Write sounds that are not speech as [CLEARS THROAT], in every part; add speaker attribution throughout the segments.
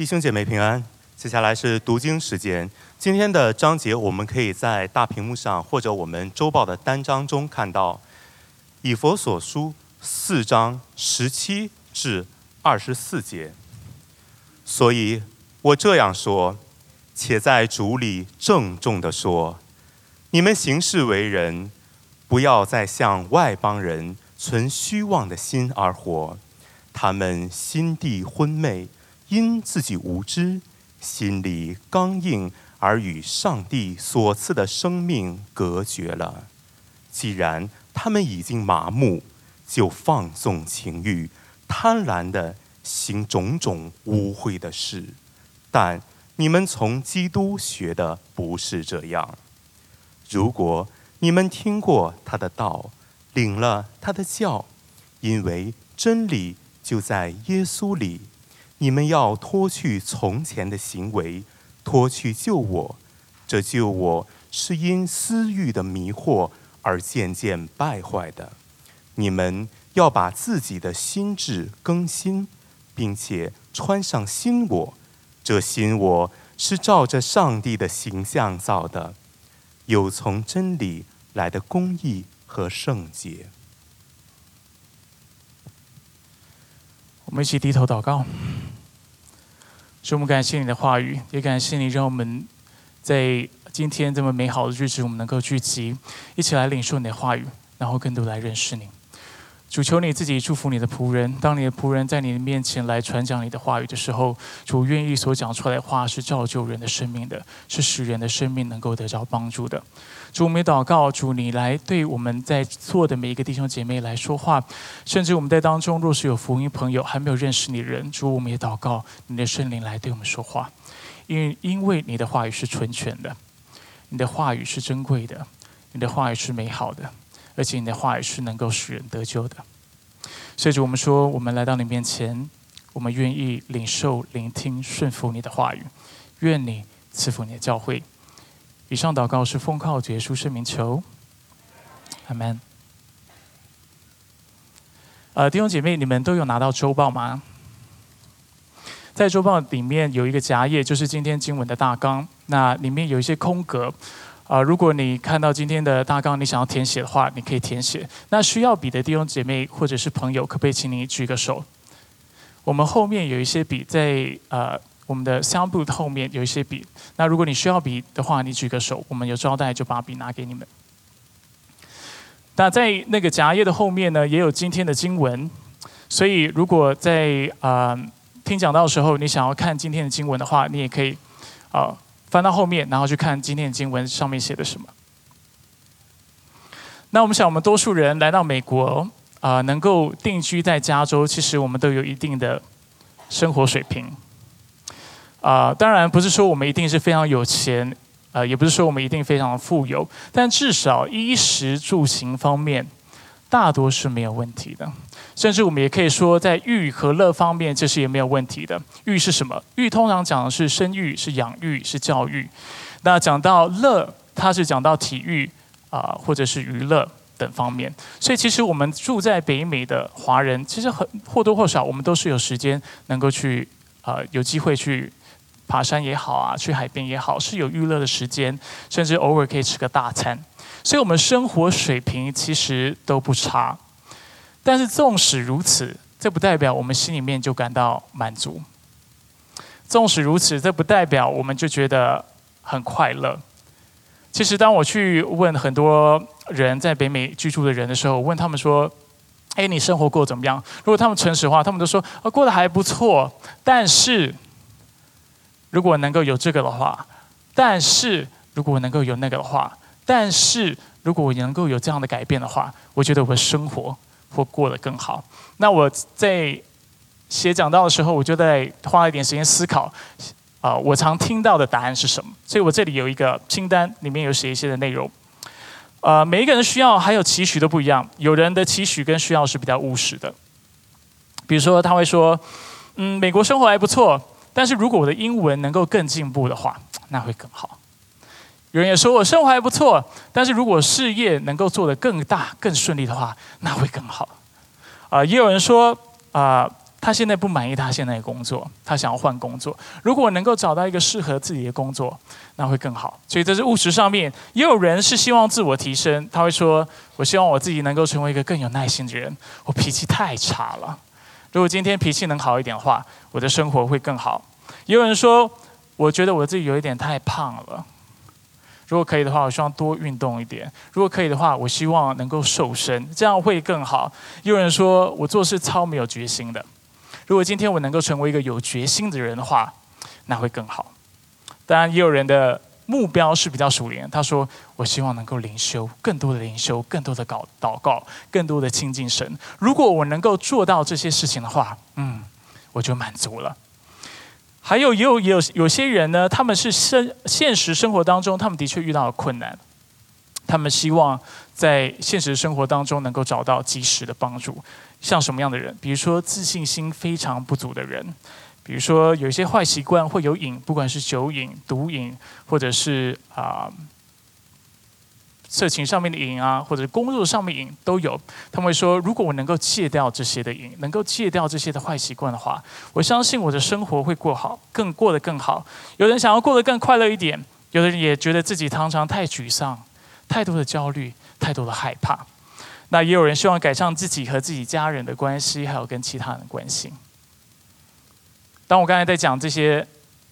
Speaker 1: 弟兄姐妹平安。接下来是读经时间。今天的章节，我们可以在大屏幕上或者我们周报的单章中看到，《以佛所书》四章十七至二十四节。所以我这样说，且在主里郑重地说：你们行事为人，不要再向外邦人存虚妄的心而活。他们心地昏昧，因自己无知。心里刚硬，而与上帝所赐的生命隔绝了。既然他们已经麻木，就放纵情欲，贪婪的行种种污秽的事。但你们从基督学的不是这样。如果你们听过他的道，领了他的教，因为真理就在耶稣里。你们要脱去从前的行为，脱去救我。这救我是因私欲的迷惑而渐渐败坏的。你们要把自己的心智更新，并且穿上新我。这新我是照着上帝的形象造的，有从真理来的公义和圣洁。
Speaker 2: 我们一起低头祷告。主，我们感谢你的话语，也感谢你让我们在今天这么美好的日子，我们能够聚集，一起来领受你的话语，然后更多来认识你。主，求你自己祝福你的仆人。当你的仆人在你的面前来传讲你的话语的时候，主愿意所讲出来的话是造就人的生命的，是使人的生命能够得着帮助的。主，我们祷告，主你来对我们在座的每一个弟兄姐妹来说话，甚至我们在当中若是有福音朋友还没有认识你的人，主我们也祷告你的圣灵来对我们说话，因因为你的话语是纯全的，你的话语是珍贵的，你的话语是美好的，而且你的话语是能够使人得救的。所以主我们说，我们来到你面前，我们愿意领受、聆听、顺服你的话语，愿你赐福你的教会。以上祷告是奉靠结束圣名求，阿门。呃，弟兄姐妹，你们都有拿到周报吗？在周报里面有一个夹页，就是今天经文的大纲。那里面有一些空格，啊，如果你看到今天的大纲，你想要填写的话，你可以填写。那需要笔的弟兄姐妹或者是朋友，可不可以请你举个手？我们后面有一些笔在呃。我们的相簿后面有一些笔，那如果你需要笔的话，你举个手，我们有招待就把笔拿给你们。那在那个夹页的后面呢，也有今天的经文，所以如果在啊听讲到的时候，你想要看今天的经文的话，你也可以啊翻到后面，然后去看今天的经文上面写的什么。那我们想，我们多数人来到美国啊，能够定居在加州，其实我们都有一定的生活水平。啊，当然不是说我们一定是非常有钱，呃，也不是说我们一定非常富有，但至少衣食住行方面，大多是没有问题的。甚至我们也可以说，在育和乐方面，这是也没有问题的。育是什么？育通常讲的是生育、是养育、是教育。那讲到乐，它是讲到体育啊，或者是娱乐等方面。所以其实我们住在北美的华人，其实很或多或少，我们都是有时间能够去啊，有机会去。爬山也好啊，去海边也好，是有娱乐的时间，甚至偶尔可以吃个大餐，所以我们生活水平其实都不差。但是纵使如此，这不代表我们心里面就感到满足。纵使如此，这不代表我们就觉得很快乐。其实，当我去问很多人在北美居住的人的时候，问他们说：“哎，你生活过怎么样？”如果他们诚实的话，他们都说：“啊，过得还不错。”但是。如果能够有这个的话，但是如果能够有那个的话，但是如果我能够有这样的改变的话，我觉得我的生活或过得更好。那我在写讲道的时候，我就在花一点时间思考，啊，我常听到的答案是什么？所以我这里有一个清单，里面有写一些的内容。呃，每一个人需要还有期许都不一样，有人的期许跟需要是比较务实的，比如说他会说，嗯，美国生活还不错。但是如果我的英文能够更进步的话，那会更好。有人也说我生活还不错，但是如果事业能够做得更大、更顺利的话，那会更好。啊，也有人说啊，他现在不满意他现在的工作，他想要换工作。如果能够找到一个适合自己的工作，那会更好。所以这是务实上面，也有人是希望自我提升，他会说：“我希望我自己能够成为一个更有耐心的人。我脾气太差了，如果今天脾气能好一点的话，我的生活会更好。”也有人说：“我觉得我自己有一点太胖了。”如果可以的话，我希望多运动一点。如果可以的话，我希望能够瘦身，这样会更好。也有人说我做事超没有决心的。如果今天我能够成为一个有决心的人的话，那会更好。当然，也有人的目标是比较熟练。他说：“我希望能够灵修，更多的灵修，更多的祷祷告，更多的亲近神。如果我能够做到这些事情的话，嗯，我就满足了。”还有也有也有有些人呢，他们是生现实生活当中，他们的确遇到了困难，他们希望在现实生活当中能够找到及时的帮助。像什么样的人？比如说自信心非常不足的人，比如说有一些坏习惯会有瘾，不管是酒瘾、毒瘾，或者是啊。色情上面的瘾啊，或者工作上面瘾都有。他们会说，如果我能够戒掉这些的瘾，能够戒掉这些的坏习惯的话，我相信我的生活会过好，更过得更好。有人想要过得更快乐一点，有的人也觉得自己常常太沮丧，太多的焦虑，太多的害怕。那也有人希望改善自己和自己家人的关系，还有跟其他人的关系。当我刚才在讲这些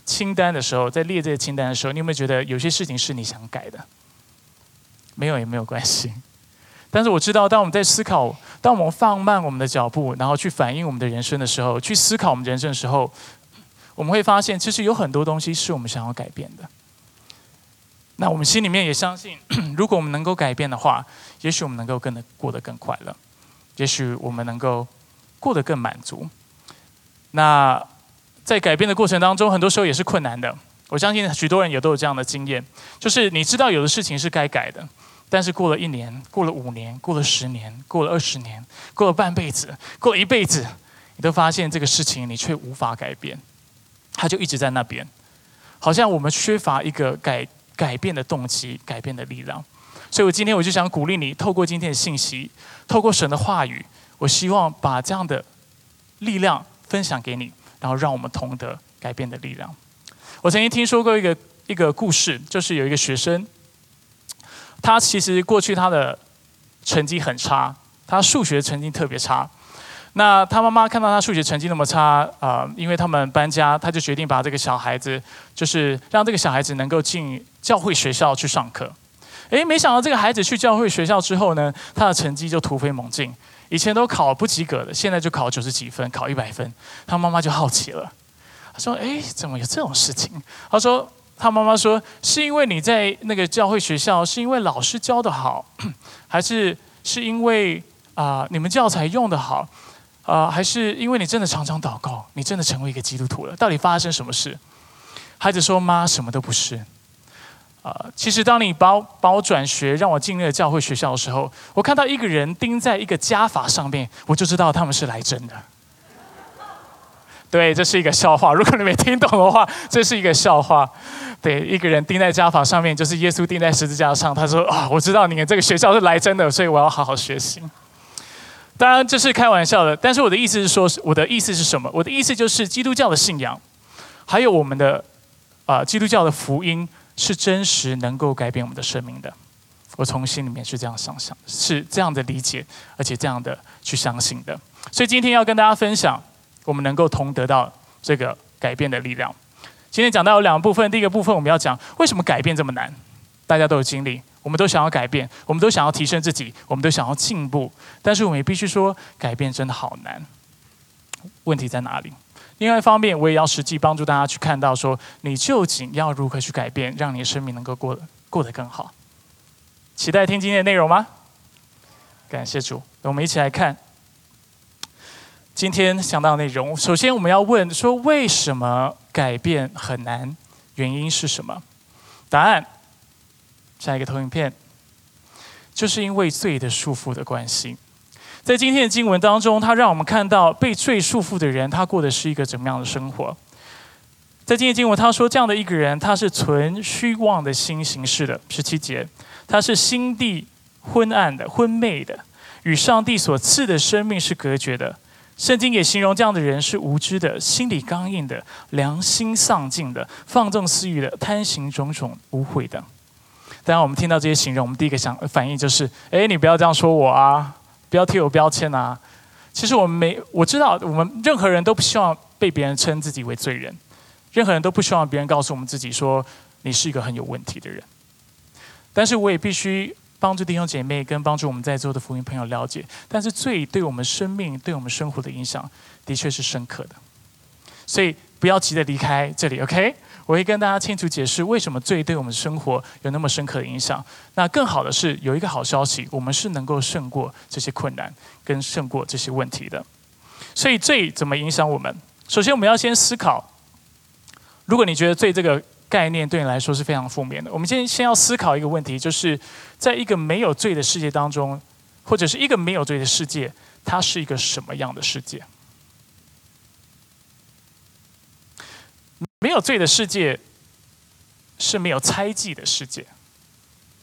Speaker 2: 清单的时候，在列这些清单的时候，你有没有觉得有些事情是你想改的？没有也没有关系，但是我知道，当我们在思考，当我们放慢我们的脚步，然后去反映我们的人生的时候，去思考我们人生的时候，我们会发现，其实有很多东西是我们想要改变的。那我们心里面也相信，[CLEARS THROAT] 如果我们能够改变的话，也许我们能够更的过得更快乐，也许我们能够过得更满足。那在改变的过程当中，很多时候也是困难的。我相信许多人也都有这样的经验，就是你知道有的事情是该改的。但是过了一年，过了五年，过了十年，过了二十年，过了半辈子，过了一辈子，你都发现这个事情你却无法改变，它就一直在那边，好像我们缺乏一个改改变的动机、改变的力量。所以我今天我就想鼓励你，透过今天的信息，透过神的话语，我希望把这样的力量分享给你，然后让我们同得改变的力量。我曾经听说过一个一个故事，就是有一个学生。他其实过去他的成绩很差，他数学成绩特别差。那他妈妈看到他数学成绩那么差，啊，因为他们搬家，他就决定把这个小孩子，就是让这个小孩子能够进教会学校去上课。诶，没想到这个孩子去教会学校之后呢，他的成绩就突飞猛进。以前都考不及格的，现在就考九十几分，考一百分。他妈妈就好奇了，他说：“诶，怎么有这种事情？”他说。他妈妈说：“是因为你在那个教会学校，是因为老师教的好，[CLEARS THROAT] 还是是因为啊你们教材用的好，啊还是因为你真的常常祷告，你真的成为一个基督徒了？到底发生什么事？”孩子说：“妈，什么都不是。啊，其实当你把我把我转学，让我进那个教会学校的时候，我看到一个人钉在一个加法上面，我就知道他们是来真的。”对，这是一个笑话。如果你没听懂的话，这是一个笑话。对，一个人钉在家法上面，就是耶稣钉在十字架上。他说：“啊，我知道你们这个学校是来真的，所以我要好好学习。”当然这是开玩笑的，但是我的意思是说，我的意思是什么？我的意思就是基督教的信仰，还有我们的啊，基督教的福音是真实，能够改变我们的生命的。我从心里面是这样想象，是这样的理解，而且这样的去相信的。所以今天要跟大家分享。我们能够同得到这个改变的力量。今天讲到有两部分，第一个部分我们要讲为什么改变这么难。大家都有经历，我们都想要改变，我们都想要提升自己，我们都想要进步，但是我们也必须说，改变真的好难。问题在哪里？另外一方面，我也要实际帮助大家去看到，说你究竟要如何去改变，让你的生命能够过过得更好。期待听今天的内容吗？感谢主，我们一起来看。今天想到内容，首先我们要问说，为什么改变很难？原因是什么？答案，下一个投影片，就是因为罪的束缚的关系。在今天的经文当中，他让我们看到被罪束缚的人，他过的是一个怎么样的生活？在今天经文，他说这样的一个人，他是存虚妄的心行事的。十七节，他是心地昏暗的、昏昧的，与上帝所赐的生命是隔绝的。圣经也形容这样的人是无知的、心理刚硬的、良心丧尽的、放纵私欲的、贪行种种污秽的。当然，我们听到这些形容，我们第一个想反应就是：哎，你不要这样说我啊，不要贴我标签啊。其实我们没，我知道我们任何人都不希望被别人称自己为罪人，任何人都不希望别人告诉我们自己说你是一个很有问题的人。但是我也必须。帮助弟兄姐妹跟帮助我们在座的福音朋友了解，但是罪对我们生命、对我们生活的影响，的确是深刻的。所以不要急着离开这里，OK？我会跟大家清楚解释为什么罪对我们生活有那么深刻的影响。那更好的是有一个好消息，我们是能够胜过这些困难，跟胜过这些问题的。所以罪怎么影响我们？首先我们要先思考，如果你觉得罪这个。概念对你来说是非常负面的。我们先先要思考一个问题，就是在一个没有罪的世界当中，或者是一个没有罪的世界，它是一个什么样的世界？没有罪的世界是没有猜忌的世界，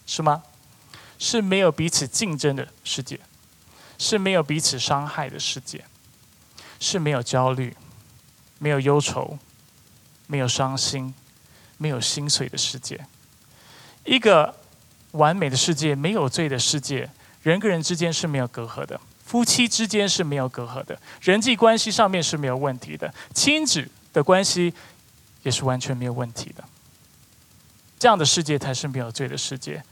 Speaker 2: 是吗？是没有彼此竞争的世界，是没有彼此伤害的世界，是没有焦虑、没有忧愁、没有伤心。没有心碎的世界，一个完美的世界，没有罪的世界，人跟人之间是没有隔阂的，夫妻之间是没有隔阂的，人际关系上面是没有问题的，亲子的关系也是完全没有问题的。这样的世界才是没有罪的世界。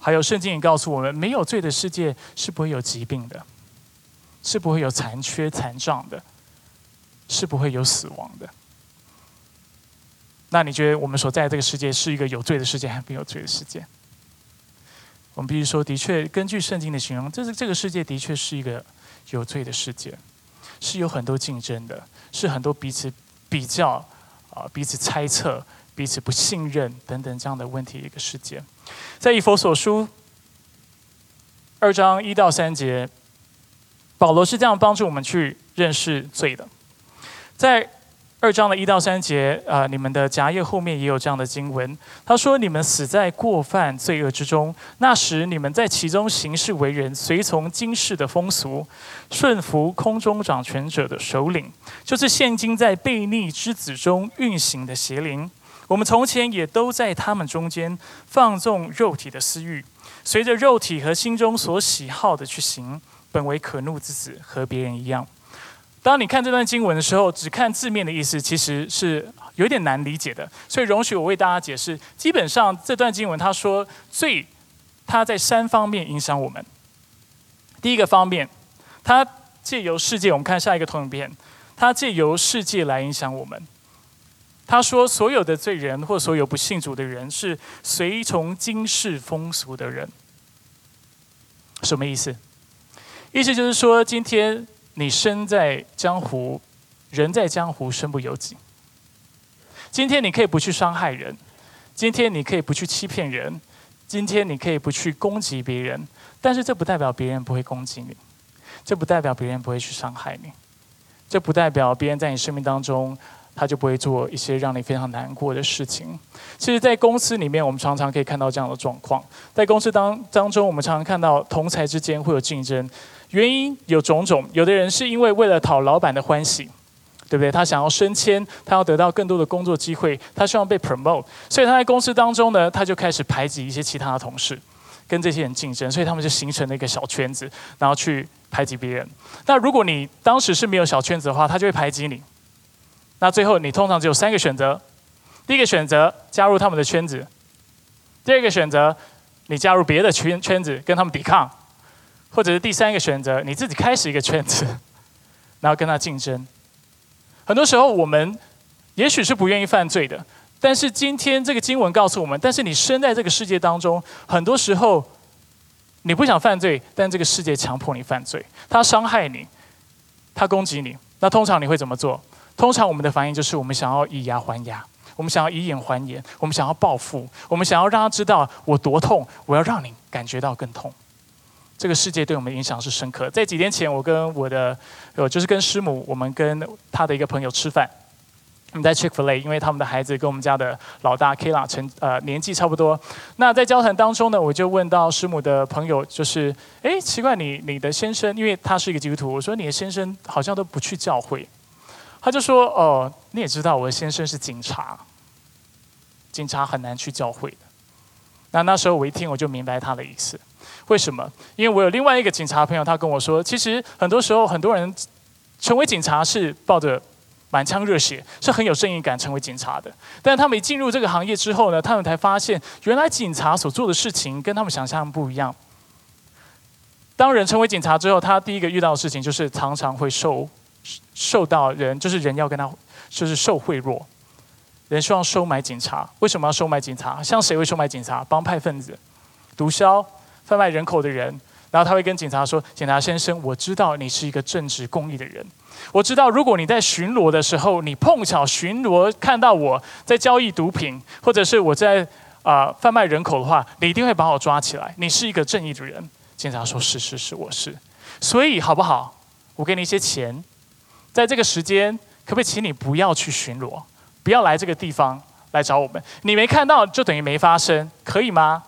Speaker 2: 还有圣经也告诉我们，没有罪的世界是不会有疾病的，是不会有残缺残障的，是不会有死亡的。那你觉得我们所在这个世界是一个有罪的世界，还是没有罪的世界？我们必须说，的确，根据圣经的形容，这是这个世界的确是一个有罪的世界，是有很多竞争的，是很多彼此比较啊、彼此猜测、彼此不信任等等这样的问题一个世界。在以佛所书二章一到三节，保罗是这样帮助我们去认识罪的，在。二章的一到三节，啊，你们的夹页后面也有这样的经文。他说：“你们死在过犯罪恶之中，那时你们在其中行事为人，随从今世的风俗，顺服空中掌权者的首领，就是现今在悖逆之子中运行的邪灵。我们从前也都在他们中间放纵肉体的私欲，随着肉体和心中所喜好的去行，本为可怒之子，和别人一样。”当你看这段经文的时候，只看字面的意思，其实是有点难理解的。所以，容许我为大家解释。基本上，这段经文他说罪，它在三方面影响我们。第一个方面，它借由世界，我们看下一个投影片，它借由世界来影响我们。他说，所有的罪人或所有不信主的人，是随从今世风俗的人。什么意思？意思就是说，今天。你身在江湖，人在江湖，身不由己。今天你可以不去伤害人，今天你可以不去欺骗人，今天你可以不去攻击别人，但是这不代表别人不会攻击你，这不代表别人不会去伤害你，这不代表别人在你生命当中他就不会做一些让你非常难过的事情。其实，在公司里面，我们常常可以看到这样的状况，在公司当当中，我们常常看到同才之间会有竞争。原因有种种，有的人是因为为了讨老板的欢喜，对不对？他想要升迁，他要得到更多的工作机会，他希望被 promote，所以他在公司当中呢，他就开始排挤一些其他的同事，跟这些人竞争，所以他们就形成了一个小圈子，然后去排挤别人。那如果你当时是没有小圈子的话，他就会排挤你。那最后你通常只有三个选择：第一个选择加入他们的圈子；第二个选择你加入别的圈圈子跟他们抵抗。或者是第三个选择，你自己开始一个圈子，[LAUGHS] 然后跟他竞争。很多时候，我们也许是不愿意犯罪的，但是今天这个经文告诉我们：，但是你生在这个世界当中，很多时候你不想犯罪，但这个世界强迫你犯罪，他伤害你，他攻击你，那通常你会怎么做？通常我们的反应就是：我们想要以牙还牙，我们想要以眼还眼，我们想要报复，我们想要让他知道我多痛，我要让你感觉到更痛。这个世界对我们影响是深刻。在几天前，我跟我的，呃，就是跟师母，我们跟他的一个朋友吃饭，我们在 Chick Fil A，因为他们的孩子跟我们家的老大 Kla 成呃年纪差不多。那在交谈当中呢，我就问到师母的朋友，就是哎，奇怪，你你的先生，因为他是一个基督徒，我说你的先生好像都不去教会。他就说哦，你也知道我的先生是警察，警察很难去教会的。那那时候我一听，我就明白他的意思。为什么？因为我有另外一个警察朋友，他跟我说，其实很多时候很多人成为警察是抱着。满腔热血是很有正义感，成为警察的。但他们一进入这个行业之后呢，他们才发现，原来警察所做的事情跟他们想象不一样。当人成为警察之后，他第一个遇到的事情就是常常会受受到人，就是人要跟他就是受贿赂，人希望收买警察。为什么要收买警察？像谁会收买警察？帮派分子、毒枭、贩卖人口的人。然后他会跟警察说：“警察先生，我知道你是一个正直公义的人。”我知道，如果你在巡逻的时候，你碰巧巡逻看到我在交易毒品，或者是我在啊贩卖人口的话，你一定会把我抓起来。你是一个正义的人。警察说：“是是是，我是。”所以好不好？我给你一些钱，在这个时间，可不可以请你不要去巡逻，不要来这个地方来找我们？你没看到，就等于没发生，可以吗？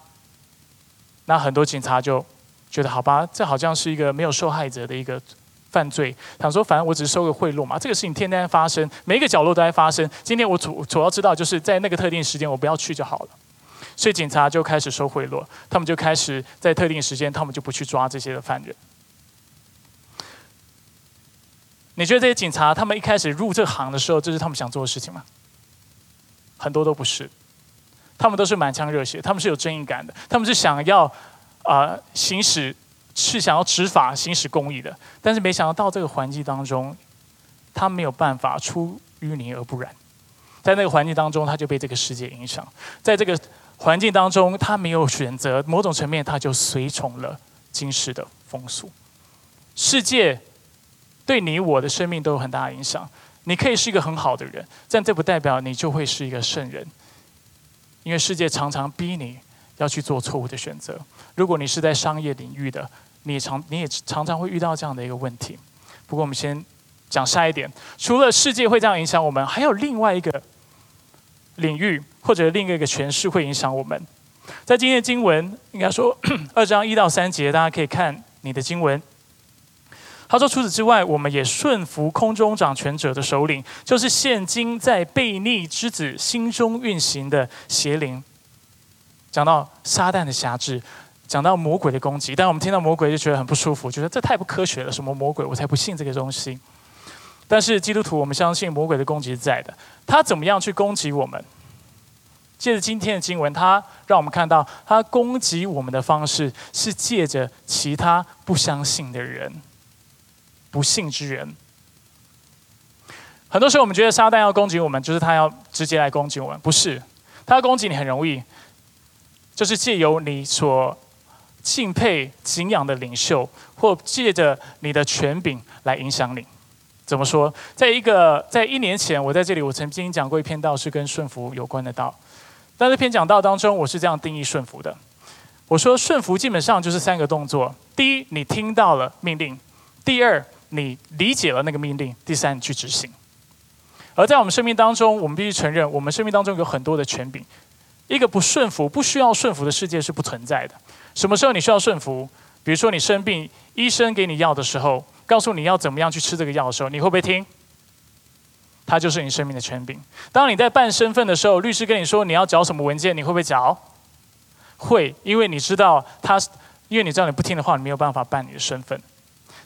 Speaker 2: 那很多警察就觉得好吧，这好像是一个没有受害者的一个。犯罪，想说反正我只是收个贿赂嘛，这个事情天天发生，每一个角落都在发生。今天我主主要知道就是在那个特定时间我不要去就好了，所以警察就开始收贿赂，他们就开始在特定时间，他们就不去抓这些的犯人。你觉得这些警察他们一开始入这行的时候，这是他们想做的事情吗？很多都不是，他们都是满腔热血，他们是有正义感的，他们是想要啊行使。是想要执法、行使公义的，但是没想到到这个环境当中，他没有办法出淤泥而不染。在那个环境当中，他就被这个世界影响；在这个环境当中，他没有选择，某种层面他就随从了今世的风俗。世界对你我的生命都有很大影响。你可以是一个很好的人，但这不代表你就会是一个圣人，因为世界常常逼你。要去做错误的选择。如果你是在商业领域的，你常你也常常会遇到这样的一个问题。不过我们先讲下一点，除了世界会这样影响我们，还有另外一个领域或者另一个诠释会影响我们。在今天的经文，应该说 [CLEARS THROAT] 二章一到三节，大家可以看你的经文。他说：“除此之外，我们也顺服空中掌权者的首领，就是现今在悖逆之子心中运行的邪灵。”讲到撒旦的辖制，讲到魔鬼的攻击，但我们听到魔鬼就觉得很不舒服，觉得这太不科学了。什么魔鬼？我才不信这个东西。但是基督徒，我们相信魔鬼的攻击是在的。他怎么样去攻击我们？借着今天的经文，他让我们看到，他攻击我们的方式是借着其他不相信的人、不幸之人。很多时候，我们觉得撒旦要攻击我们，就是他要直接来攻击我们，不是？他要攻击你很容易。就是借由你所敬佩、敬仰的领袖，或借着你的权柄来影响你。怎么说？在一个在一年前，我在这里，我曾经讲过一篇道，是跟顺服有关的道。在这篇讲道当中，我是这样定义顺服的：我说顺服基本上就是三个动作。第一，你听到了命令；第二，你理解了那个命令；第三，你去执行。而在我们生命当中，我们必须承认，我们生命当中有很多的权柄。一个不顺服、不需要顺服的世界是不存在的。什么时候你需要顺服？比如说你生病，医生给你药的时候，告诉你要怎么样去吃这个药的时候，你会不会听？它就是你生命的权柄。当你在办身份的时候，律师跟你说你要缴什么文件，你会不会缴？会，因为你知道他，因为你知道你不听的话，你没有办法办你的身份。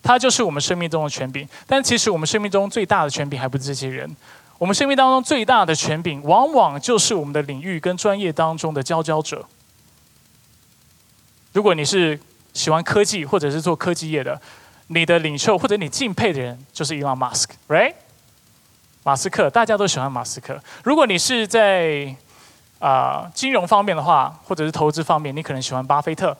Speaker 2: 他就是我们生命中的权柄。但其实我们生命中最大的权柄还不是这些人。我们生命当中最大的权柄，往往就是我们的领域跟专业当中的佼佼者。如果你是喜欢科技或者是做科技业的，你的领袖或者你敬佩的人就是 Elon Musk，right？马斯克，大家都喜欢马斯克。如果你是在啊金融方面的话，或者是投资方面，你可能喜欢巴菲特。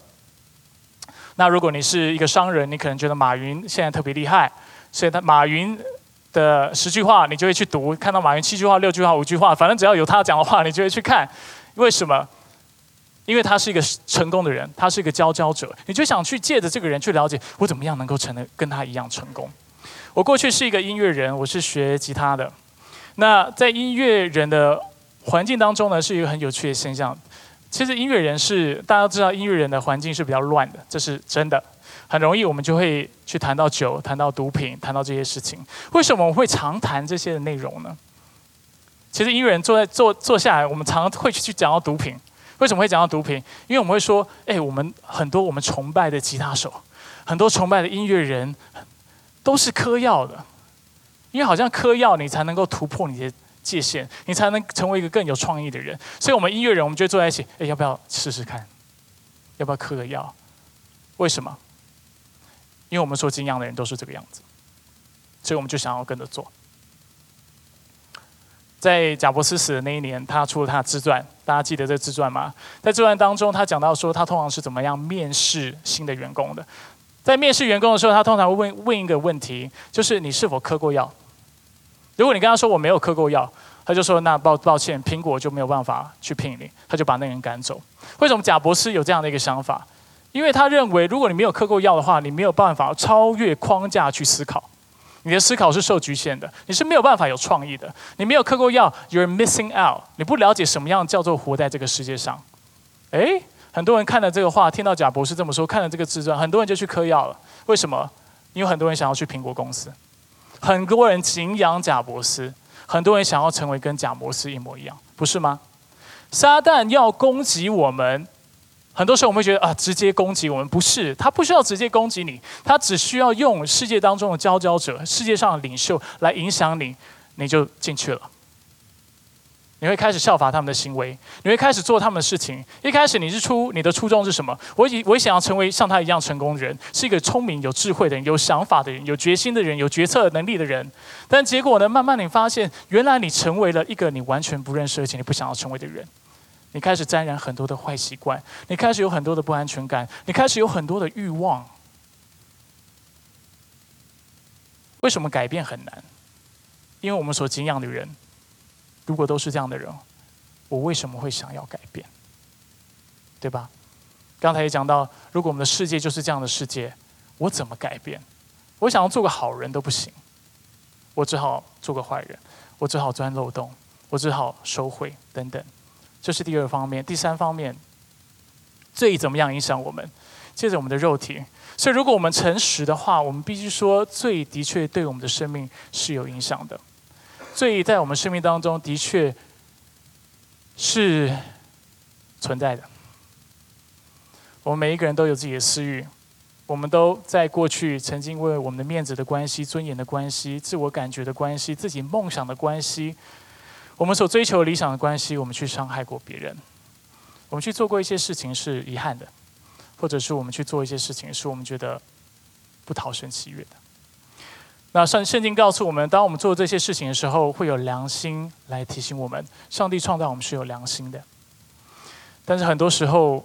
Speaker 2: 那如果你是一个商人，你可能觉得马云现在特别厉害，所以他马云。的十句话，你就会去读；看到马云七句话、六句话、五句话，反正只要有他讲的话，你就会去看。为什么？因为他是一个成功的人，他是一个佼佼者，你就想去借着这个人去了解我怎么样能够成的跟他一样成功。我过去是一个音乐人，我是学吉他的。那在音乐人的环境当中呢，是一个很有趣的现象。其实音乐人是大家都知道，音乐人的环境是比较乱的，这是真的。很容易我们就会去谈到酒、谈到毒品、谈到这些事情。为什么我们会常谈这些的内容呢？其实音乐人坐在坐坐下来，我们常会去讲到毒品。为什么会讲到毒品？因为我们会说，哎，我们很多我们崇拜的吉他手，很多崇拜的音乐人，都是嗑药的。因为好像嗑药，你才能够突破你的。界限，你才能成为一个更有创意的人。所以，我们音乐人，我们就坐在一起，哎，要不要试试看？要不要嗑个药？为什么？因为我们说金阳的人都是这个样子，所以我们就想要跟着做。在贾伯斯死的那一年，他出了他的自传，大家记得这自传吗？在自传当中，他讲到说，他通常是怎么样面试新的员工的。在面试员工的时候，他通常会问问一个问题，就是你是否嗑过药？如果你跟他说我没有嗑过药，他就说那抱抱歉，苹果就没有办法去聘你，他就把那个人赶走。为什么贾博士有这样的一个想法？因为他认为，如果你没有嗑过药的话，你没有办法超越框架去思考，你的思考是受局限的，你是没有办法有创意的。你没有嗑过药，you're missing out，你不了解什么样叫做活在这个世界上。诶，很多人看了这个话，听到贾博士这么说，看了这个自传，很多人就去嗑药了。为什么？因为很多人想要去苹果公司。很多人敬仰贾伯斯，很多人想要成为跟贾伯斯一模一样，不是吗？撒旦要攻击我们，很多时候我们会觉得啊，直接攻击我们不是，他不需要直接攻击你，他只需要用世界当中的佼佼者、世界上的领袖来影响你，你就进去了。你会开始效法他们的行为，你会开始做他们的事情。一开始你是出你的初衷是什么？我以我想要成为像他一样成功的人，是一个聪明、有智慧的人、有想法的人、有决心的人、有决策能力的人。但结果呢？慢慢你发现，原来你成为了一个你完全不认识而且你不想要成为的人。你开始沾染很多的坏习惯，你开始有很多的不安全感，你开始有很多的欲望。为什么改变很难？因为我们所敬仰的人。如果都是这样的人，我为什么会想要改变？对吧？刚才也讲到，如果我们的世界就是这样的世界，我怎么改变？我想要做个好人都不行，我只好做个坏人，我只好钻漏洞，我只好收回等等。这是第二方面。第三方面，罪怎么样影响我们？借着我们的肉体。所以，如果我们诚实的话，我们必须说，罪的确对我们的生命是有影响的。罪在我们生命当中的确是存在的。我们每一个人都有自己的私欲，我们都在过去曾经为我们的面子的关系、尊严的关系、自我感觉的关系、自己梦想的关系，我们所追求理想的关系，我们去伤害过别人。我们去做过一些事情是遗憾的，或者是我们去做一些事情是我们觉得不讨神喜悦的。那圣圣经告诉我们，当我们做这些事情的时候，会有良心来提醒我们，上帝创造我们是有良心的。但是很多时候，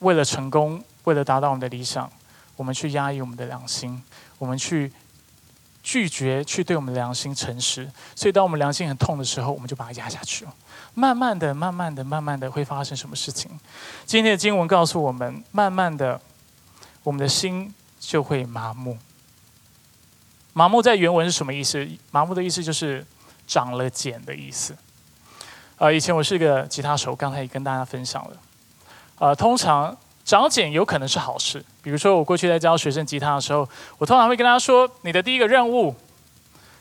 Speaker 2: 为了成功，为了达到我们的理想，我们去压抑我们的良心，我们去拒绝去对我们的良心诚实。所以，当我们良心很痛的时候，我们就把它压下去了。慢慢的、慢慢的、慢慢的，会发生什么事情？今天的经文告诉我们，慢慢的，我们的心就会麻木。麻木在原文是什么意思？麻木的意思就是长了茧的意思。呃，以前我是一个吉他手，刚才也跟大家分享了。呃，通常长茧有可能是好事。比如说，我过去在教学生吉他的时候，我通常会跟他说：“你的第一个任务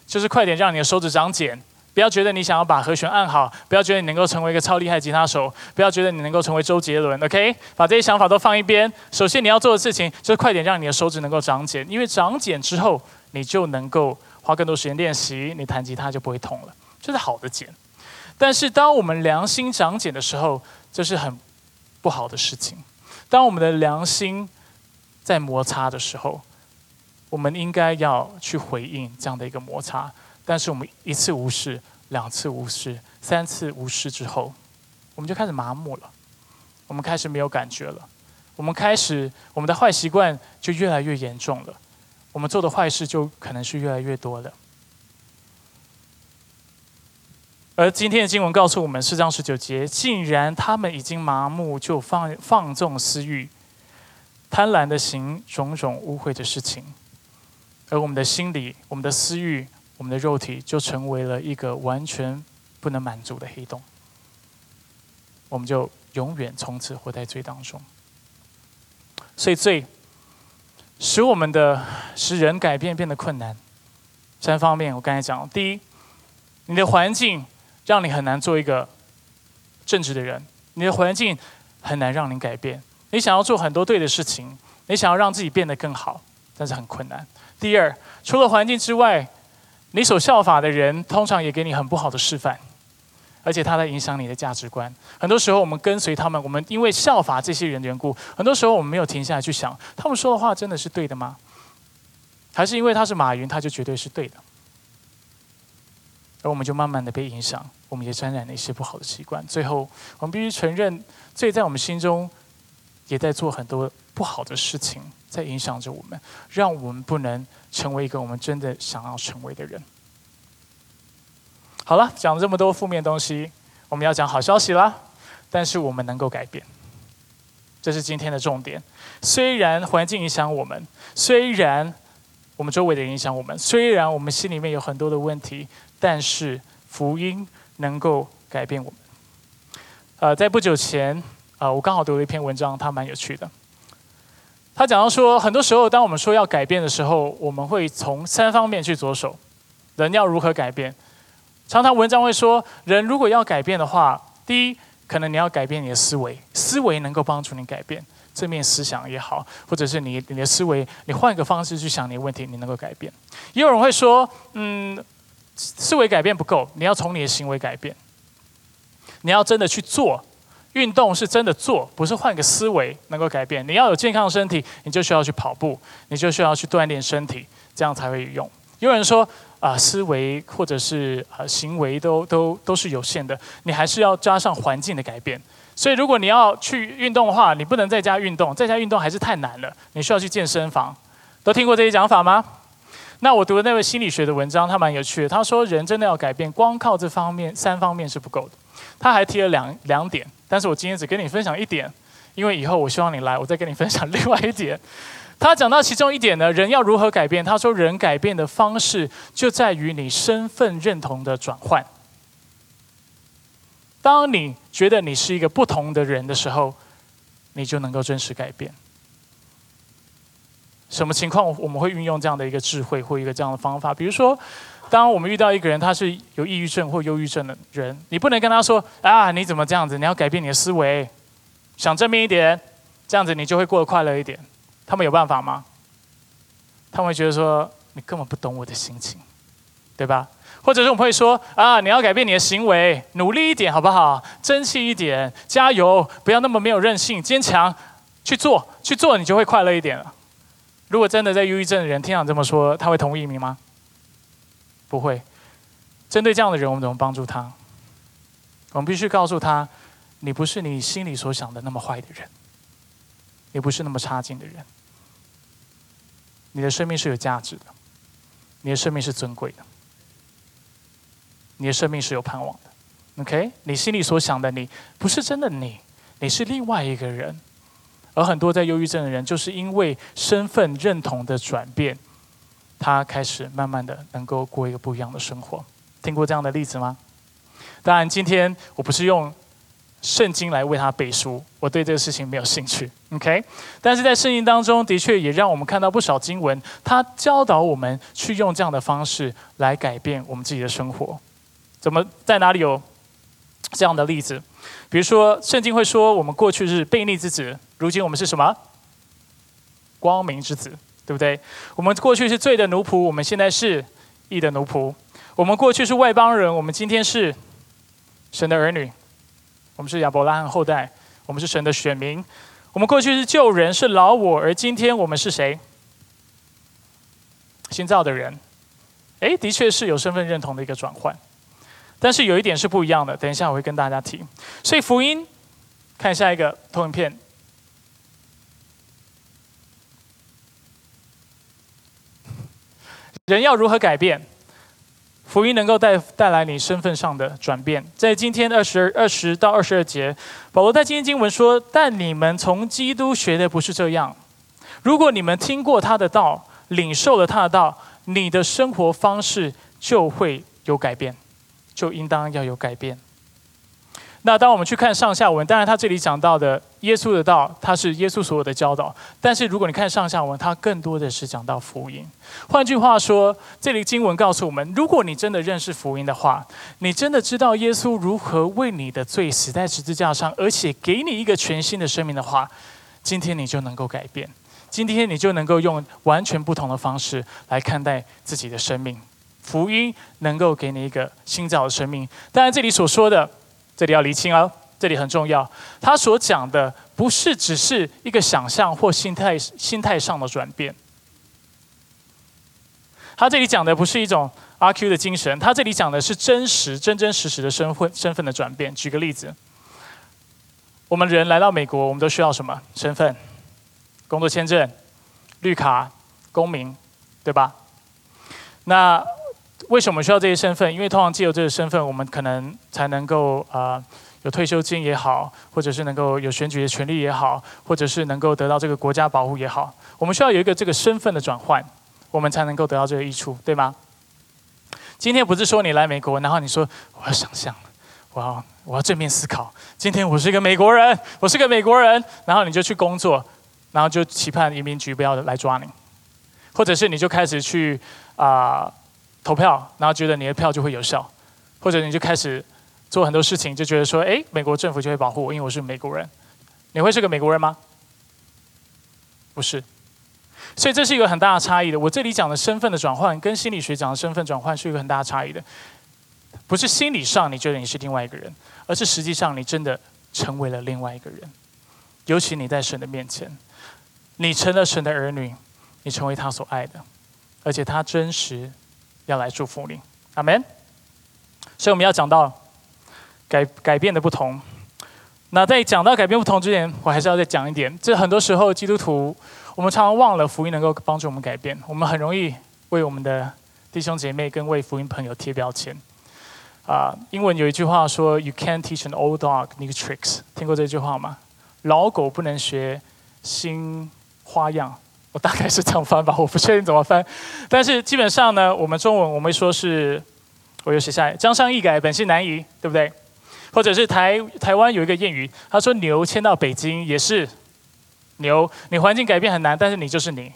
Speaker 2: 就是快点让你的手指长茧，不要觉得你想要把和弦按好，不要觉得你能够成为一个超厉害吉他手，不要觉得你能够成为周杰伦。”OK，把这些想法都放一边。首先你要做的事情就是快点让你的手指能够长茧，因为长茧之后。你就能够花更多时间练习，你弹吉他就不会痛了，这是好的茧。但是当我们良心长茧的时候，这是很不好的事情。当我们的良心在摩擦的时候，我们应该要去回应这样的一个摩擦。但是我们一次无视，两次无视，三次无视之后，我们就开始麻木了，我们开始没有感觉了，我们开始我们的坏习惯就越来越严重了。我们做的坏事就可能是越来越多的。而今天的经文告诉我们，四章十九节，竟然他们已经麻木，就放放纵私欲，贪婪的行种种污秽的事情。而我们的心里，我们的私欲，我们的肉体就成为了一个完全不能满足的黑洞，我们就永远从此活在罪当中。所以罪使我们的使人改变变得困难。三方面，我刚才讲，第一，你的环境让你很难做一个正直的人，你的环境很难让你改变。你想要做很多对的事情，你想要让自己变得更好，但是很困难。第二，除了环境之外，你所效法的人通常也给你很不好的示范，而且他在影响你的价值观。很多时候，我们跟随他们，我们因为效法这些人的缘故，很多时候我们没有停下来去想，他们说的话真的是对的吗？还是因为他是马云，他就绝对是对的，而我们就慢慢的被影响，我们也沾染了一些不好的习惯。最后，我们必须承认，罪在我们心中也在做很多不好的事情，在影响着我们，让我们不能成为一个我们真的想要成为的人。好了，讲了这么多负面东西，我们要讲好消息啦。但是我们能够改变，这是今天的重点。虽然环境影响我们，虽然我们周围的影响我们，虽然我们心里面有很多的问题，但是福音能够改变我们。呃，在不久前，啊，我刚好读了一篇文章，它蛮有趣的。他讲到说，很多时候，当我们说要改变的时候，我们会从三方面去着手。人要如何改变？常常文章会说，人如果要改变的话，第一，可能你要改变你的思维，思维能够帮助你改变。正面思想也好，或者是你你的思维，你换一个方式去想你的问题，你能够改变。也有人会说，嗯，思维改变不够，你要从你的行为改变。你要真的去做运动，是真的做，不是换个思维能够改变。你要有健康的身体，你就需要去跑步，你就需要去锻炼身体，这样才会有用。有人说啊，思维或者是呃行为都都都是有限的，你还是要加上环境的改变。所以，如果你要去运动的话，你不能在家运动，在家运动还是太难了。你需要去健身房。都听过这些讲法吗？那我读的那位心理学的文章，他蛮有趣的。他说，人真的要改变，光靠这方面三方面是不够的。他还提了两两点，但是我今天只跟你分享一点，因为以后我希望你来，我再跟你分享另外一点。他讲到其中一点呢，人要如何改变？他说，人改变的方式就在于你身份认同的转换。当你觉得你是一个不同的人的时候，你就能够真实改变。什么情况我们会运用这样的一个智慧或一个这样的方法？比如说，当我们遇到一个人他是有抑郁症或忧郁症的人，你不能跟他说：“啊，你怎么这样子？你要改变你的思维，想正面一点，这样子你就会过得快乐一点。”他们有办法吗？他们会觉得说：“你根本不懂我的心情，对吧？”或者是我们会说啊，你要改变你的行为，努力一点好不好？争气一点，加油，不要那么没有韧性，坚强，去做，去做，你就会快乐一点了。如果真的在忧郁症的人听到这么说，他会同意你吗？不会。针对这样的人，我们怎么帮助他？我们必须告诉他，你不是你心里所想的那么坏的人，也不是那么差劲的人。你的生命是有价值的，你的生命是尊贵的。你的生命是有盼望的，OK？你心里所想的你不是真的你，你是另外一个人。而很多在忧郁症的人，就是因为身份认同的转变，他开始慢慢的能够过一个不一样的生活。听过这样的例子吗？当然，今天我不是用圣经来为他背书，我对这个事情没有兴趣，OK？但是在圣经当中的确也让我们看到不少经文，他教导我们去用这样的方式来改变我们自己的生活。怎么在哪里有这样的例子？比如说，圣经会说我们过去是悖逆之子，如今我们是什么？光明之子，对不对？我们过去是罪的奴仆，我们现在是义的奴仆。我们过去是外邦人，我们今天是神的儿女。我们是亚伯拉罕后代，我们是神的选民。我们过去是旧人，是老我，而今天我们是谁？新造的人。哎，的确是有身份认同的一个转换。但是有一点是不一样的，等一下我会跟大家提。所以福音，看下一个投影片。人要如何改变？福音能够带带来你身份上的转变。在今天二十二十到二十二节，保罗在今天经文说：“但你们从基督学的不是这样。如果你们听过他的道，领受了他的道，你的生活方式。”就会有改变，就应当要有改变。那当我们去看上下文，当然他这里讲到的耶稣的道，他是耶稣所有的教导。但是如果你看上下文，他更多的是讲到福音。换句话说，这里经文告诉我们：如果你真的认识福音的话，你真的知道耶稣如何为你的罪死在十字架上，而且给你一个全新的生命的话，今天你就能够改变。今天你就能够用完全不同的方式来看待自己的生命。福音能够给你一个新造的生命。当然，这里所说的。这里要厘清哦，这里很重要。他所讲的不是只是一个想象或心态心态上的转变。他这里讲的不是一种阿 Q 的精神，他这里讲的是真实、真真实实的身份身份的转变。举个例子，我们人来到美国，我们都需要什么身份？工作签证、绿卡、公民，对吧？那为什么需要这些身份？因为通常借由这个身份，我们可能才能够啊有退休金也好，或者是能够有选举的权利也好，或者是能够得到这个国家保护也好。我们需要有一个这个身份的转换，我们才能够得到这个益处，对吗？今天不是说你来美国，然后你说我要想象，我要我要正面思考。今天我是一个美国人，我是个美国人，然后你就去工作，然后就期盼移民局不要来抓你，或者是你就开始去啊。投票，然后觉得你的票就会有效，或者你就开始做很多事情，就觉得说，哎，美国政府就会保护我，因为我是美国人。你会是个美国人吗？不是。所以这是一个很大的差异的。我这里讲的身份的转换，跟心理学讲的身份转换是一个很大的差异的。不是心理上你觉得你是另外一个人，而是实际上你真的成为了另外一个人。尤其你在神的面前，你成了神的儿女，你成为他所爱的，而且他真实。要来祝福你，阿门。所以我们要讲到改改变的不同。那在讲到改变不同之前，我还是要再讲一点。这很多时候基督徒，我们常常忘了福音能够帮助我们改变。我们很容易为我们的弟兄姐妹跟为福音朋友贴标签。啊，英文有一句话说：“You can't teach an old dog new tricks。”听过这句话吗？老狗不能学新花样。我大概是这样翻吧，我不确定怎么翻，[LAUGHS] 但是基本上呢，我们中文我们说是，我又写下来，江山易改，本性难移，对不对？或者是台台湾有一个谚语，他说牛迁到北京也是牛，你环境改变很难，但是你就是你，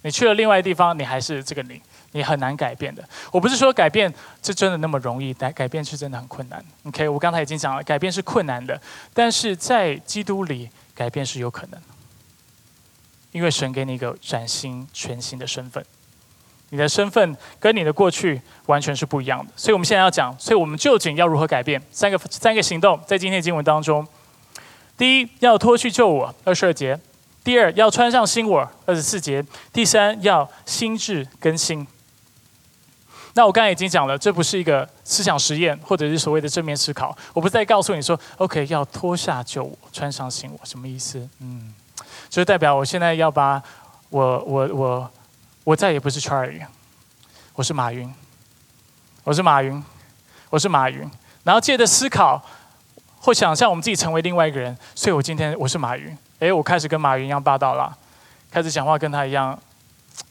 Speaker 2: 你去了另外地方，你还是这个你，你很难改变的。我不是说改变是真的那么容易，改改变是真的很困难。OK，我刚才已经讲了，改变是困难的，但是在基督里改变是有可能。因为神给你一个崭新、全新的身份，你的身份跟你的过去完全是不一样的。所以，我们现在要讲，所以我们究竟要如何改变？三个三个行动，在今天的经文当中，第一要脱去旧我，二十二节；第二要穿上新我，二十四节；第三要心智更新。那我刚才已经讲了，这不是一个思想实验，或者是所谓的正面思考。我不再告诉你说，OK，要脱下旧我，穿上新我，什么意思？嗯。就代表我现在要把我我我我再也不是 Charlie，我是马云，我是马云，我是马云。然后借着思考或想象我们自己成为另外一个人，所以我今天我是马云。哎，我开始跟马云一样霸道了，开始讲话跟他一样，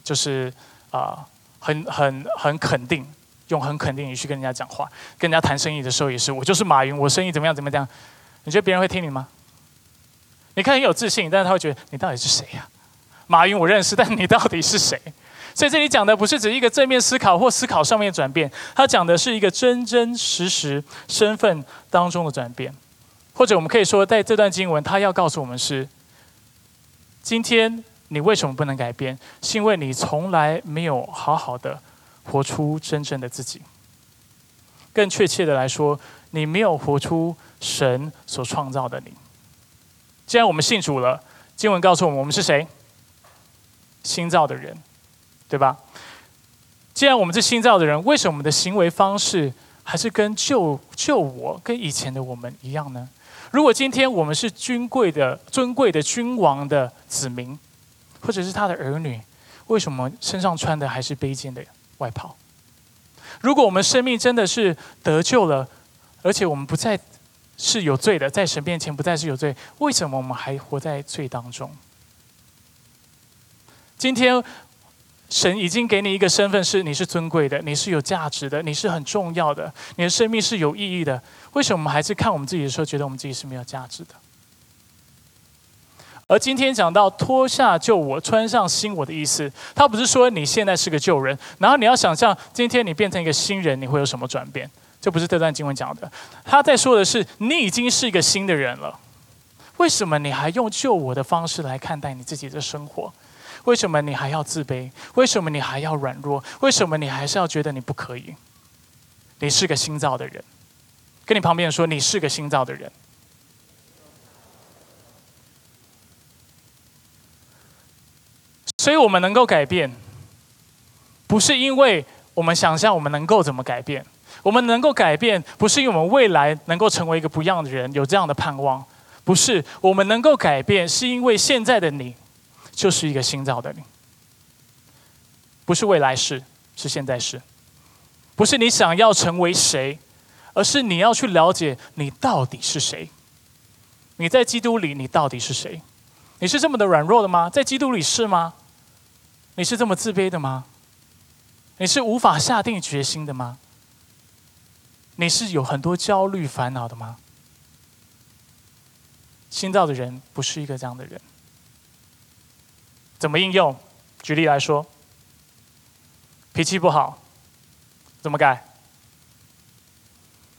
Speaker 2: 就是啊，很很很肯定，用很肯定语气跟人家讲话，跟人家谈生意的时候也是，我就是马云，我生意怎么样怎么样？你觉得别人会听你吗？你看很有自信，但是他会觉得你到底是谁呀？马云我认识，但你到底是谁？所以这里讲的不是指一个正面思考或思考上面转变，他讲的是一个真真实实身份当中的转变。或者我们可以说，在这段经文，他要告诉我们是：今天你为什么不能改变？是因为你从来没有好好的活出真正的自己。更确切的来说，你没有活出神所创造的你。既然我们信主了，经文告诉我们，我们是谁？新造的人，对吧？既然我们是新造的人，为什么我们的行为方式还是跟旧旧我、跟以前的我们一样呢？如果今天我们是尊贵的、尊贵的君王的子民，或者是他的儿女，为什么身上穿的还是卑贱的外袍？如果我们生命真的是得救了，而且我们不再……是有罪的，在神面前不再是有罪。为什么我们还活在罪当中？今天神已经给你一个身份，是你是尊贵的，你是有价值的，你是很重要的，你的生命是有意义的。为什么我们还是看我们自己的时候，觉得我们自己是没有价值的？而今天讲到脱下旧我，穿上新我的意思，他不是说你现在是个旧人，然后你要想象今天你变成一个新人，你会有什么转变？这不是这段经文讲的。他在说的是你已经是一个新的人了。为什么你还用救我的方式来看待你自己的生活？为什么你还要自卑？为什么你还要软弱？为什么你还是要觉得你不可以？你是个新造的人，跟你旁边说，你是个新造的人。所以我们能够改变，不是因为我们想象我们能够怎么改变，我们能够改变，不是因为我们未来能够成为一个不一样的人，有这样的盼望。不是我们能够改变，是因为现在的你就是一个新造的你。不是未来式，是现在式。不是你想要成为谁，而是你要去了解你到底是谁。你在基督里，你到底是谁？你是这么的软弱的吗？在基督里是吗？你是这么自卑的吗？你是无法下定决心的吗？你是有很多焦虑烦恼的吗？新造的人不是一个这样的人。怎么应用？举例来说，脾气不好，怎么改？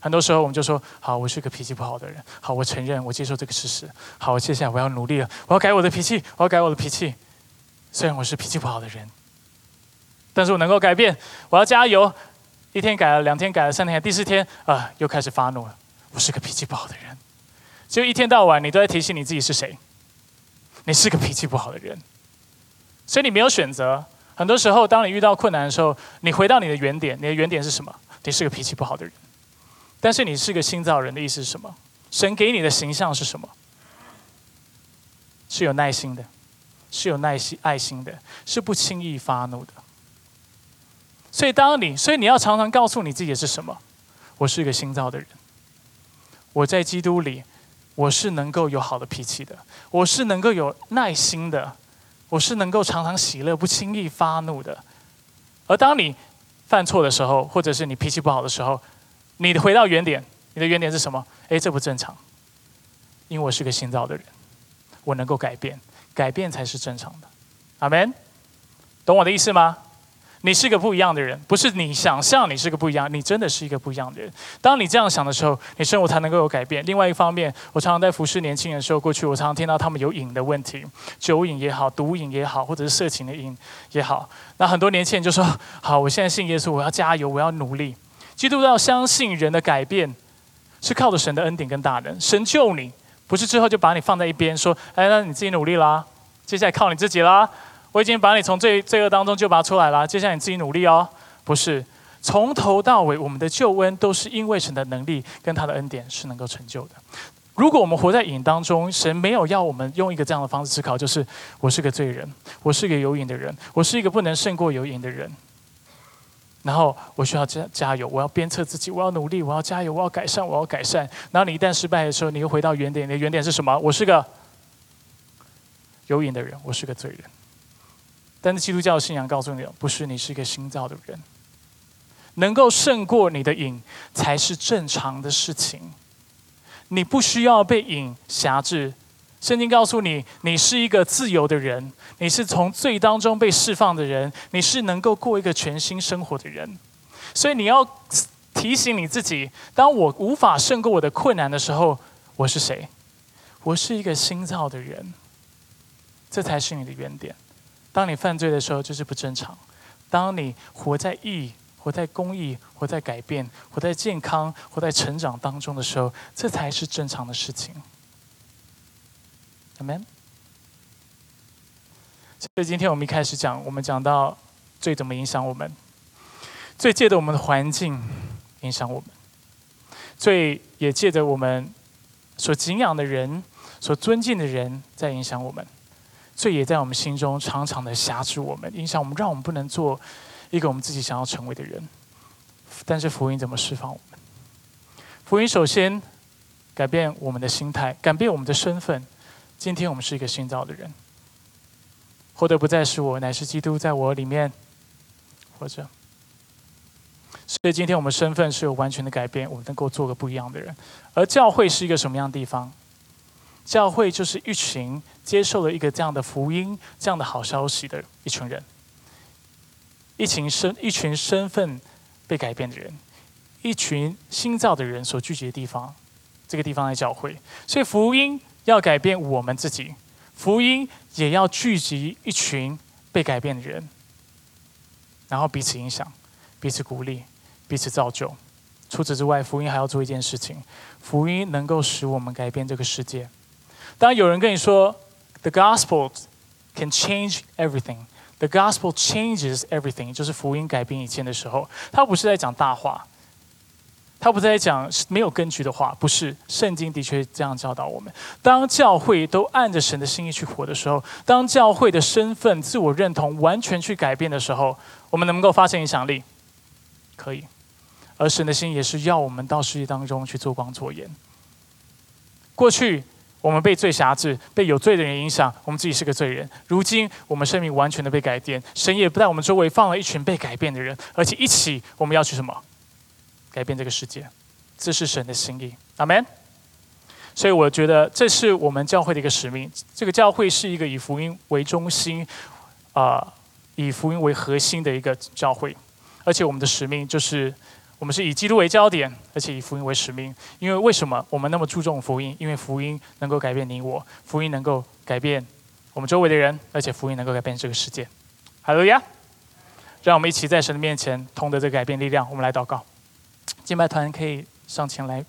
Speaker 2: 很多时候我们就说：“好，我是个脾气不好的人。好，我承认，我接受这个事实。好，我接下来我要努力了，我要改我的脾气，我要改我的脾气。虽然我是脾气不好的人，但是我能够改变。我要加油。一天改了，两天改了，三天，第四天啊，又开始发怒了。我是个脾气不好的人。”就一天到晚，你都在提醒你自己是谁。你是个脾气不好的人，所以你没有选择。很多时候，当你遇到困难的时候，你回到你的原点。你的原点是什么？你是个脾气不好的人。但是你是个新造人的意思是什么？神给你的形象是什么？是有耐心的，是有耐心、爱心的，是不轻易发怒的。所以，当你，所以你要常常告诉你自己是什么？我是一个新造的人。我在基督里。我是能够有好的脾气的，我是能够有耐心的，我是能够常常喜乐、不轻易发怒的。而当你犯错的时候，或者是你脾气不好的时候，你的回到原点，你的原点是什么？诶，这不正常，因为我是个新造的人，我能够改变，改变才是正常的。阿门，懂我的意思吗？你是个不一样的人，不是你想象你是个不一样，你真的是一个不一样的人。当你这样想的时候，你生活才能够有改变。另外一方面，我常常在服侍年轻人的时候，过去我常常听到他们有瘾的问题，酒瘾也好，毒瘾也好，或者是色情的瘾也好。那很多年轻人就说：“好，我现在信耶稣，我要加油，我要努力。”基督要相信人的改变是靠着神的恩典跟大能，神救你，不是之后就把你放在一边说：“哎，那你自己努力啦，接下来靠你自己啦。”我已经把你从罪罪恶当中救拔出来了，接下来你自己努力哦。不是，从头到尾，我们的救恩都是因为神的能力跟他的恩典是能够成就的。如果我们活在瘾当中，神没有要我们用一个这样的方式思考，就是我是个罪人，我是个有瘾的人，我是一个不能胜过有瘾的人。然后我需要加加油，我要鞭策自己，我要努力，我要加油，我要改善，我要改善。然后你一旦失败的时候，你又回到原点，你的原点是什么？我是个有瘾的人，我是个罪人。但是基督教信仰告诉你，不是你是一个新造的人，能够胜过你的瘾才是正常的事情。你不需要被瘾辖制。圣经告诉你，你是一个自由的人，你是从罪当中被释放的人，你是能够过一个全新生活的人。所以你要提醒你自己：当我无法胜过我的困难的时候，我是谁？我是一个新造的人。这才是你的原点。当你犯罪的时候，就是不正常；当你活在义、活在公义、活在改变、活在健康、活在成长当中的时候，这才是正常的事情。Amen。所以今天我们一开始讲，我们讲到罪怎么影响我们，罪借着我们的环境影响我们，罪也借着我们所敬仰的人、所尊敬的人在影响我们。罪也在我们心中常常的辖制我们，影响我们，让我们不能做一个我们自己想要成为的人。但是福音怎么释放我们？福音首先改变我们的心态，改变我们的身份。今天我们是一个新造的人。活的不再是我，乃是基督在我里面活着。所以今天我们身份是有完全的改变，我们能够做个不一样的人。而教会是一个什么样的地方？教会就是一群接受了一个这样的福音、这样的好消息的一群人，一群身一群身份被改变的人，一群新造的人所聚集的地方。这个地方在教会，所以福音要改变我们自己，福音也要聚集一群被改变的人，然后彼此影响，彼此鼓励。彼此造就。除此之外，福音还要做一件事情：福音能够使我们改变这个世界。当有人跟你说 “The gospel can change everything”。The gospel changes everything，就是福音改变一切的时候，他不是在讲大话，他不是在讲没有根据的话，不是。圣经的确这样教导我们：当教会都按着神的心意去活的时候，当教会的身份、自我认同完全去改变的时候，我们能够发生影响力？可以。而神的心也是要我们到世界当中去做光做盐。过去我们被罪辖制，被有罪的人影响，我们自己是个罪人。如今我们生命完全的被改变，神也不在我们周围放了一群被改变的人，而且一起我们要去什么？改变这个世界，这是神的心意。阿门。所以我觉得这是我们教会的一个使命。这个教会是一个以福音为中心，啊，以福音为核心的一个教会，而且我们的使命就是。我们是以基督为焦点，而且以福音为使命。因为为什么我们那么注重福音？因为福音能够改变你我，福音能够改变我们周围的人，而且福音能够改变这个世界。哈喽呀！让我们一起在神的面前同得这改变力量。我们来祷告。敬拜团可以上前来。